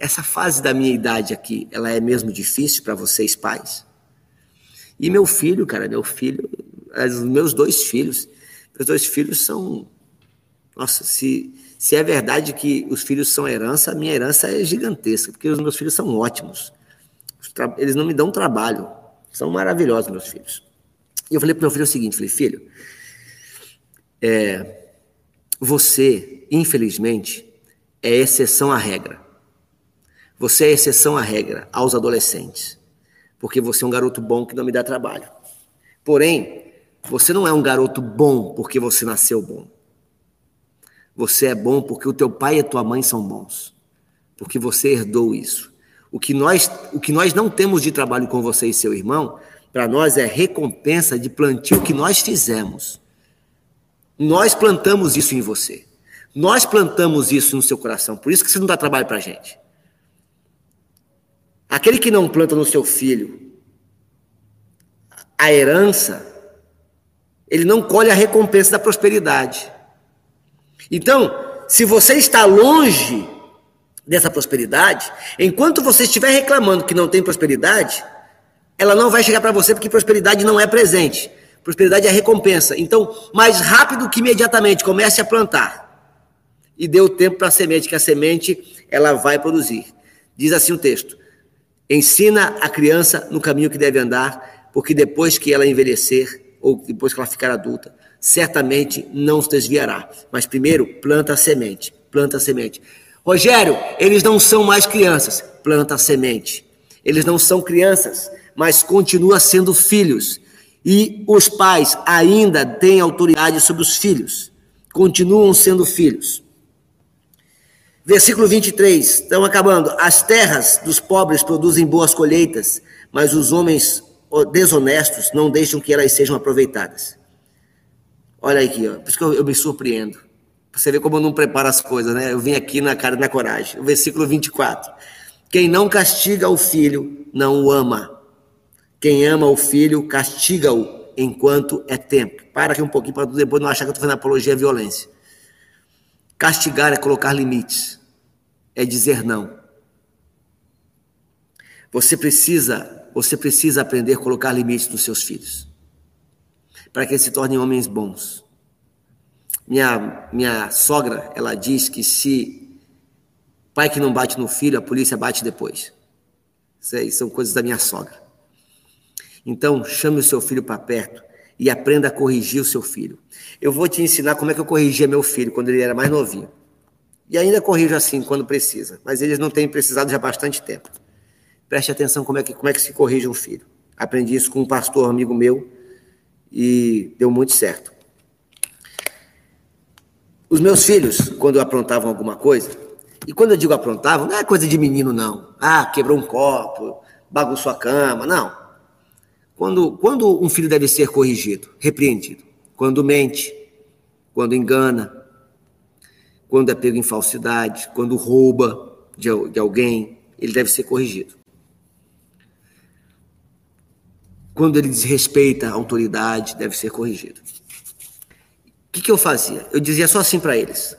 essa fase da minha idade aqui, ela é mesmo difícil para vocês, pais? E meu filho, cara, meu filho, os meus dois filhos, meus dois filhos são. Nossa, se, se é verdade que os filhos são herança, a minha herança é gigantesca, porque os meus filhos são ótimos. Eles não me dão trabalho. São maravilhosos, meus filhos. E eu falei para meu filho o seguinte: falei, filho, é, você, infelizmente, é exceção à regra. Você é exceção à regra aos adolescentes, porque você é um garoto bom que não me dá trabalho. Porém, você não é um garoto bom porque você nasceu bom. Você é bom porque o teu pai e a tua mãe são bons, porque você herdou isso. O que nós, o que nós não temos de trabalho com você e seu irmão, para nós é recompensa de plantio que nós fizemos. Nós plantamos isso em você. Nós plantamos isso no seu coração. Por isso que você não dá trabalho para gente. Aquele que não planta no seu filho a herança, ele não colhe a recompensa da prosperidade. Então, se você está longe dessa prosperidade, enquanto você estiver reclamando que não tem prosperidade, ela não vai chegar para você porque prosperidade não é presente. Prosperidade é recompensa. Então, mais rápido que imediatamente, comece a plantar. E dê o tempo para a semente, que a semente ela vai produzir. Diz assim o texto: Ensina a criança no caminho que deve andar, porque depois que ela envelhecer, ou depois que ela ficar adulta, certamente não se desviará. Mas primeiro, planta a semente. Planta a semente. Rogério, eles não são mais crianças. Planta a semente. Eles não são crianças, mas continua sendo filhos. E os pais ainda têm autoridade sobre os filhos, continuam sendo filhos. Versículo 23, estão acabando. As terras dos pobres produzem boas colheitas, mas os homens desonestos não deixam que elas sejam aproveitadas. Olha aqui, ó. por isso que eu, eu me surpreendo. Você vê como eu não preparo as coisas, né? Eu vim aqui na cara na coragem. O versículo 24. Quem não castiga o filho, não o ama. Quem ama o filho, castiga-o enquanto é tempo. Para aqui um pouquinho para depois não achar que eu estou fazendo apologia à violência. Castigar é colocar limites, é dizer não. Você precisa, você precisa aprender a colocar limites nos seus filhos, para que eles se tornem homens bons. Minha, minha sogra, ela diz que se Pai que não bate no filho, a polícia bate depois. Isso aí são coisas da minha sogra. Então, chame o seu filho para perto e aprenda a corrigir o seu filho. Eu vou te ensinar como é que eu corrigia meu filho quando ele era mais novinho. E ainda corrijo assim quando precisa, mas eles não têm precisado já há bastante tempo. Preste atenção como é que, como é que se corrige um filho. Aprendi isso com um pastor amigo meu e deu muito certo. Os meus filhos, quando aprontavam alguma coisa, e quando eu digo aprontavam, não é coisa de menino, não. Ah, quebrou um copo, bagunçou a cama, não. Quando, quando um filho deve ser corrigido, repreendido? Quando mente, quando engana, quando é pego em falsidade, quando rouba de, de alguém, ele deve ser corrigido. Quando ele desrespeita a autoridade, deve ser corrigido. O que, que eu fazia? Eu dizia só assim para eles: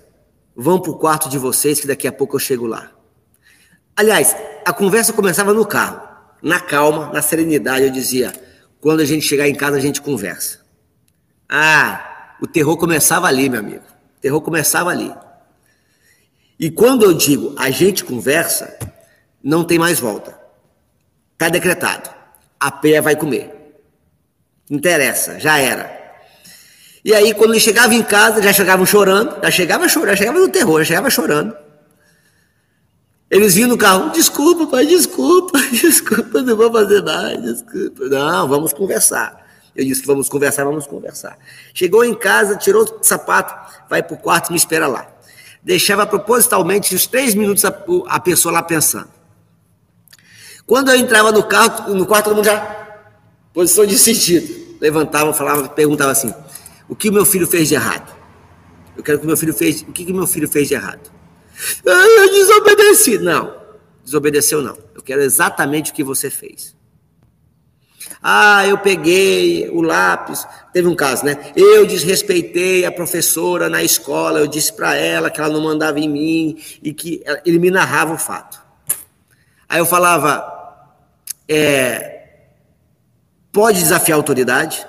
vão para o quarto de vocês, que daqui a pouco eu chego lá. Aliás, a conversa começava no carro, na calma, na serenidade. Eu dizia: quando a gente chegar em casa, a gente conversa. Ah, o terror começava ali, meu amigo. O terror começava ali. E quando eu digo a gente conversa, não tem mais volta. Está decretado. A pé vai comer. Interessa, já era. E aí, quando ele chegava em casa, já chegavam chorando, já chegava chorando, já chegava no terror, já chegava chorando. Eles vinham no carro, desculpa, pai, desculpa, desculpa, não vou fazer mais, desculpa. Não, vamos conversar. Eu disse que vamos conversar, vamos conversar. Chegou em casa, tirou o sapato, vai para o quarto me espera lá. Deixava propositalmente uns três minutos a, a pessoa lá pensando. Quando eu entrava no carro, no quarto, todo mundo já posição de sentido. Levantava, falava, perguntava assim: o que meu filho fez de errado? Eu quero que meu filho fez. O que, que meu filho fez de errado? Ah, eu desobedeci. Não, desobedeceu não. Eu quero exatamente o que você fez. Ah, eu peguei o lápis. Teve um caso, né? Eu desrespeitei a professora na escola. Eu disse para ela que ela não mandava em mim e que ele me narrava o fato. Aí eu falava: é, pode desafiar a autoridade?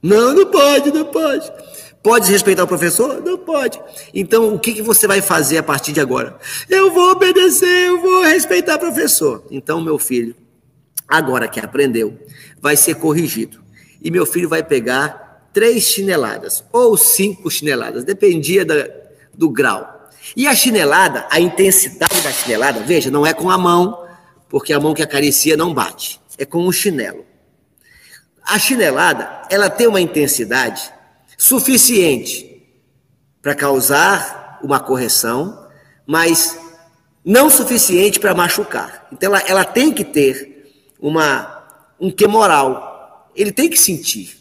Não, não pode, não pode. Pode respeitar o professor? Não pode. Então, o que, que você vai fazer a partir de agora? Eu vou obedecer, eu vou respeitar o professor. Então, meu filho, agora que aprendeu, vai ser corrigido. E meu filho vai pegar três chineladas, ou cinco chineladas, dependia da, do grau. E a chinelada, a intensidade da chinelada, veja, não é com a mão, porque a mão que acaricia não bate, é com o chinelo. A chinelada, ela tem uma intensidade suficiente para causar uma correção, mas não suficiente para machucar. Então ela, ela tem que ter uma um que moral. Ele tem que sentir,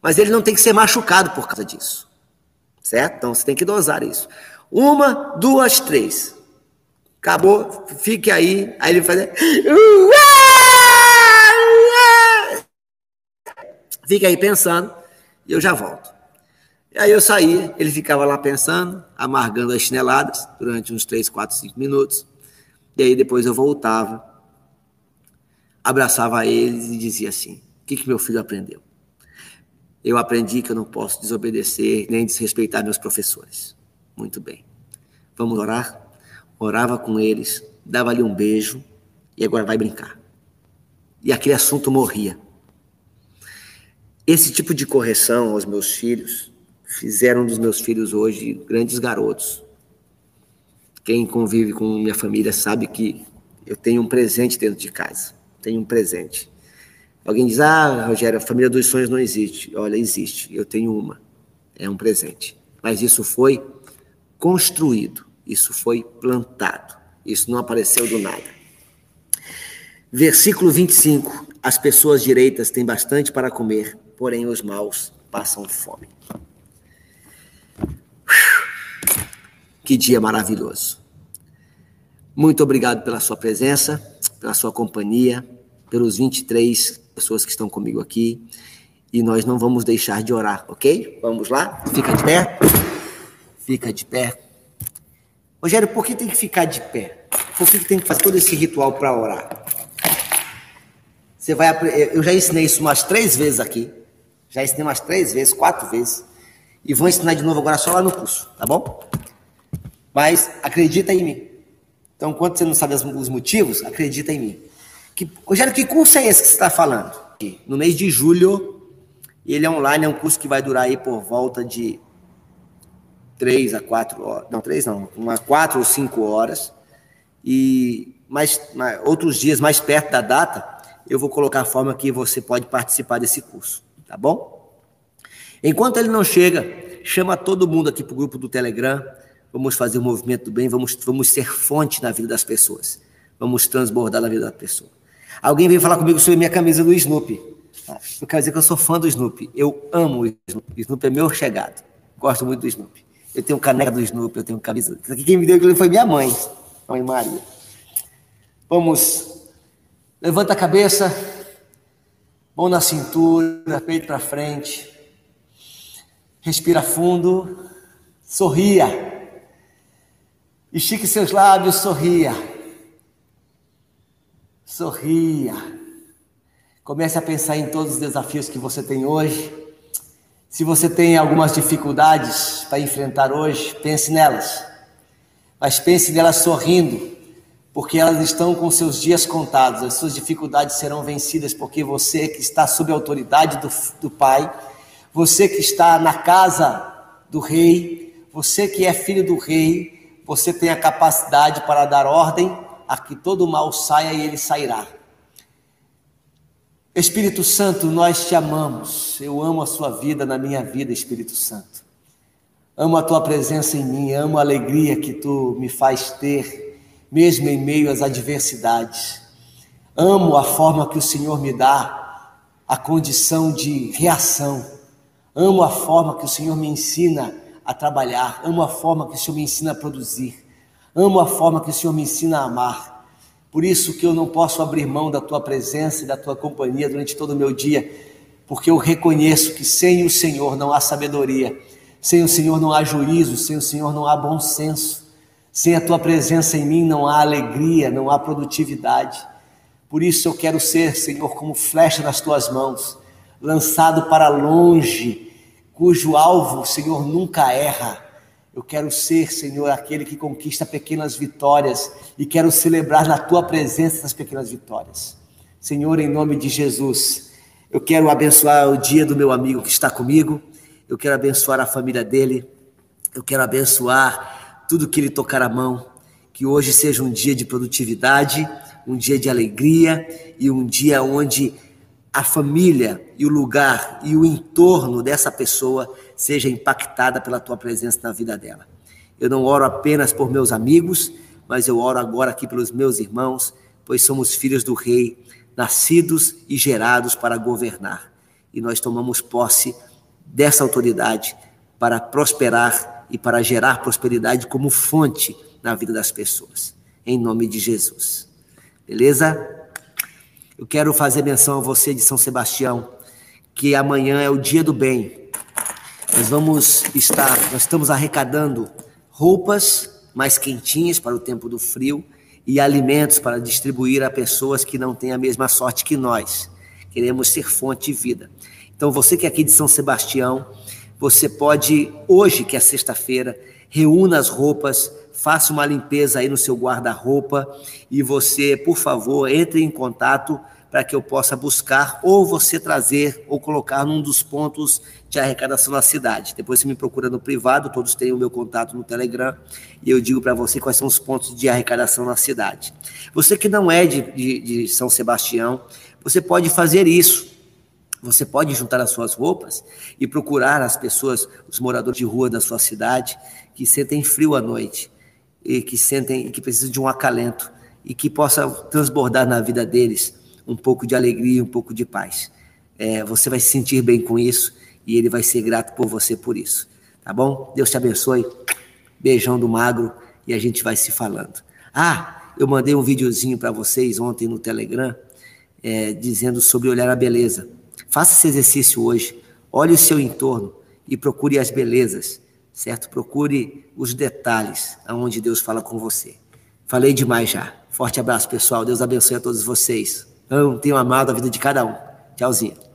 mas ele não tem que ser machucado por causa disso. Certo? Então você tem que dosar isso. Uma, duas, três. Acabou, fique aí. Aí ele faz. Fica aí pensando e eu já volto. E aí eu saí, ele ficava lá pensando, amargando as chineladas durante uns 3, 4, 5 minutos. E aí depois eu voltava, abraçava eles e dizia assim: O que, que meu filho aprendeu? Eu aprendi que eu não posso desobedecer nem desrespeitar meus professores. Muito bem. Vamos orar? Orava com eles, dava-lhe um beijo e agora vai brincar. E aquele assunto morria. Esse tipo de correção aos meus filhos fizeram dos meus filhos hoje grandes garotos. Quem convive com minha família sabe que eu tenho um presente dentro de casa. Tenho um presente. Alguém diz: Ah, Rogério, a família dos sonhos não existe. Olha, existe. Eu tenho uma. É um presente. Mas isso foi construído. Isso foi plantado. Isso não apareceu do nada. Versículo 25. As pessoas direitas têm bastante para comer, porém os maus passam fome. Que dia maravilhoso. Muito obrigado pela sua presença, pela sua companhia, pelos 23 pessoas que estão comigo aqui. E nós não vamos deixar de orar, ok? Vamos lá? Fica de pé. Fica de pé. Rogério, por que tem que ficar de pé? Por que tem que fazer todo esse ritual para orar? Você vai, eu já ensinei isso umas três vezes aqui. Já ensinei umas três vezes, quatro vezes. E vou ensinar de novo agora só lá no curso, tá bom? Mas acredita em mim. Então, quando você não sabe os motivos, acredita em mim. Que, Rogério, que curso é esse que você está falando? No mês de julho, ele é online, é um curso que vai durar aí por volta de três a quatro horas. Não, três não, uma quatro ou cinco horas. E mais, mais, outros dias mais perto da data, eu vou colocar a forma que você pode participar desse curso, tá bom? Enquanto ele não chega, chama todo mundo aqui para o grupo do Telegram. Vamos fazer o movimento do bem, vamos, vamos ser fonte na vida das pessoas. Vamos transbordar na vida da pessoa. Alguém veio falar comigo sobre minha camisa do Snoopy. Eu quero dizer que eu sou fã do Snoopy. Eu amo o Snoopy. Snoopy é meu chegado. Gosto muito do Snoopy. Eu tenho caneca do Snoopy, eu tenho camisa. Quem me deu foi minha mãe, mãe Maria. Vamos. Levanta a cabeça, mão na cintura, peito para frente. Respira fundo, sorria. Estique seus lábios, sorria. Sorria. Comece a pensar em todos os desafios que você tem hoje. Se você tem algumas dificuldades para enfrentar hoje, pense nelas. Mas pense nelas sorrindo, porque elas estão com seus dias contados. As suas dificuldades serão vencidas, porque você que está sob a autoridade do, do Pai, você que está na casa do Rei, você que é filho do Rei, você tem a capacidade para dar ordem a que todo mal saia e ele sairá. Espírito Santo, nós te amamos. Eu amo a sua vida na minha vida, Espírito Santo. Amo a tua presença em mim, amo a alegria que tu me faz ter, mesmo em meio às adversidades. Amo a forma que o Senhor me dá, a condição de reação. Amo a forma que o Senhor me ensina a trabalhar. Amo a forma que o Senhor me ensina a produzir. Amo a forma que o Senhor me ensina a amar. Por isso que eu não posso abrir mão da tua presença e da tua companhia durante todo o meu dia, porque eu reconheço que sem o Senhor não há sabedoria, sem o Senhor não há juízo, sem o Senhor não há bom senso, sem a tua presença em mim não há alegria, não há produtividade. Por isso eu quero ser, Senhor, como flecha nas tuas mãos, lançado para longe, cujo alvo, Senhor, nunca erra. Eu quero ser, Senhor, aquele que conquista pequenas vitórias e quero celebrar na tua presença essas pequenas vitórias. Senhor, em nome de Jesus, eu quero abençoar o dia do meu amigo que está comigo, eu quero abençoar a família dele, eu quero abençoar tudo que ele tocar a mão, que hoje seja um dia de produtividade, um dia de alegria e um dia onde a família e o lugar e o entorno dessa pessoa seja impactada pela tua presença na vida dela. Eu não oro apenas por meus amigos, mas eu oro agora aqui pelos meus irmãos, pois somos filhos do Rei, nascidos e gerados para governar. E nós tomamos posse dessa autoridade para prosperar e para gerar prosperidade como fonte na vida das pessoas. Em nome de Jesus. Beleza? Eu quero fazer menção a você de São Sebastião, que amanhã é o dia do bem. Nós vamos estar, nós estamos arrecadando roupas mais quentinhas para o tempo do frio e alimentos para distribuir a pessoas que não têm a mesma sorte que nós. Queremos ser fonte de vida. Então, você que é aqui de São Sebastião, você pode, hoje, que é sexta-feira, reúna as roupas, faça uma limpeza aí no seu guarda-roupa e você, por favor, entre em contato para que eu possa buscar ou você trazer ou colocar num dos pontos de arrecadação na cidade. Depois você me procura no privado, todos têm o meu contato no Telegram e eu digo para você quais são os pontos de arrecadação na cidade. Você que não é de, de, de São Sebastião, você pode fazer isso. Você pode juntar as suas roupas e procurar as pessoas, os moradores de rua da sua cidade, que sentem frio à noite e que sentem que precisam de um acalento e que possa transbordar na vida deles um pouco de alegria, um pouco de paz. É, você vai se sentir bem com isso e ele vai ser grato por você por isso. Tá bom? Deus te abençoe. Beijão do magro e a gente vai se falando. Ah, eu mandei um videozinho para vocês ontem no Telegram é, dizendo sobre olhar a beleza. Faça esse exercício hoje. Olhe o seu entorno e procure as belezas, certo? Procure os detalhes aonde Deus fala com você. Falei demais já. Forte abraço, pessoal. Deus abençoe a todos vocês. Eu tenho amado a vida de cada um. Tchauzinho.